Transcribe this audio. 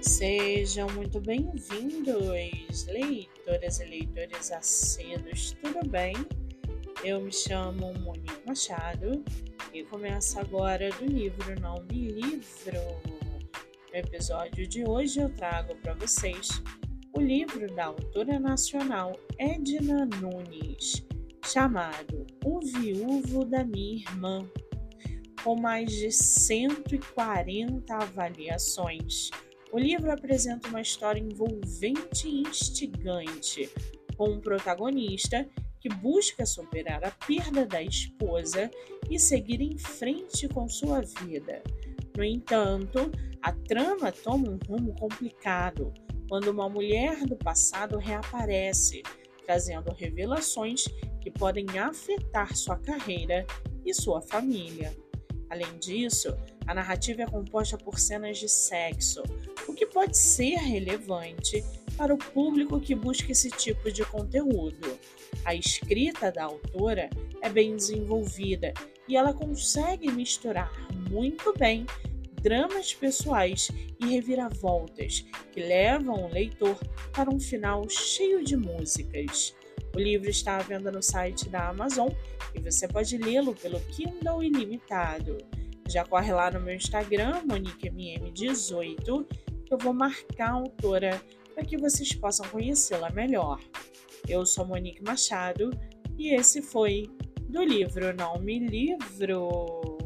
Sejam muito bem-vindos, leitoras e leitores acedos, tudo bem? Eu me chamo Monique Machado e começo agora do livro Não Me Livro. No episódio de hoje eu trago para vocês o livro da autora nacional Edna Nunes, chamado O Viúvo da Minha Irmã, com mais de 140 avaliações o livro apresenta uma história envolvente e instigante, com um protagonista que busca superar a perda da esposa e seguir em frente com sua vida. No entanto, a trama toma um rumo complicado quando uma mulher do passado reaparece, trazendo revelações que podem afetar sua carreira e sua família. Além disso, a narrativa é composta por cenas de sexo, o que pode ser relevante para o público que busca esse tipo de conteúdo. A escrita da autora é bem desenvolvida e ela consegue misturar muito bem dramas pessoais e reviravoltas que levam o leitor para um final cheio de músicas. O livro está à venda no site da Amazon e você pode lê-lo pelo Kindle Ilimitado. Já corre lá no meu Instagram, MoniqueMM18, que eu vou marcar a autora para que vocês possam conhecê-la melhor. Eu sou Monique Machado e esse foi do livro Não Me Livro.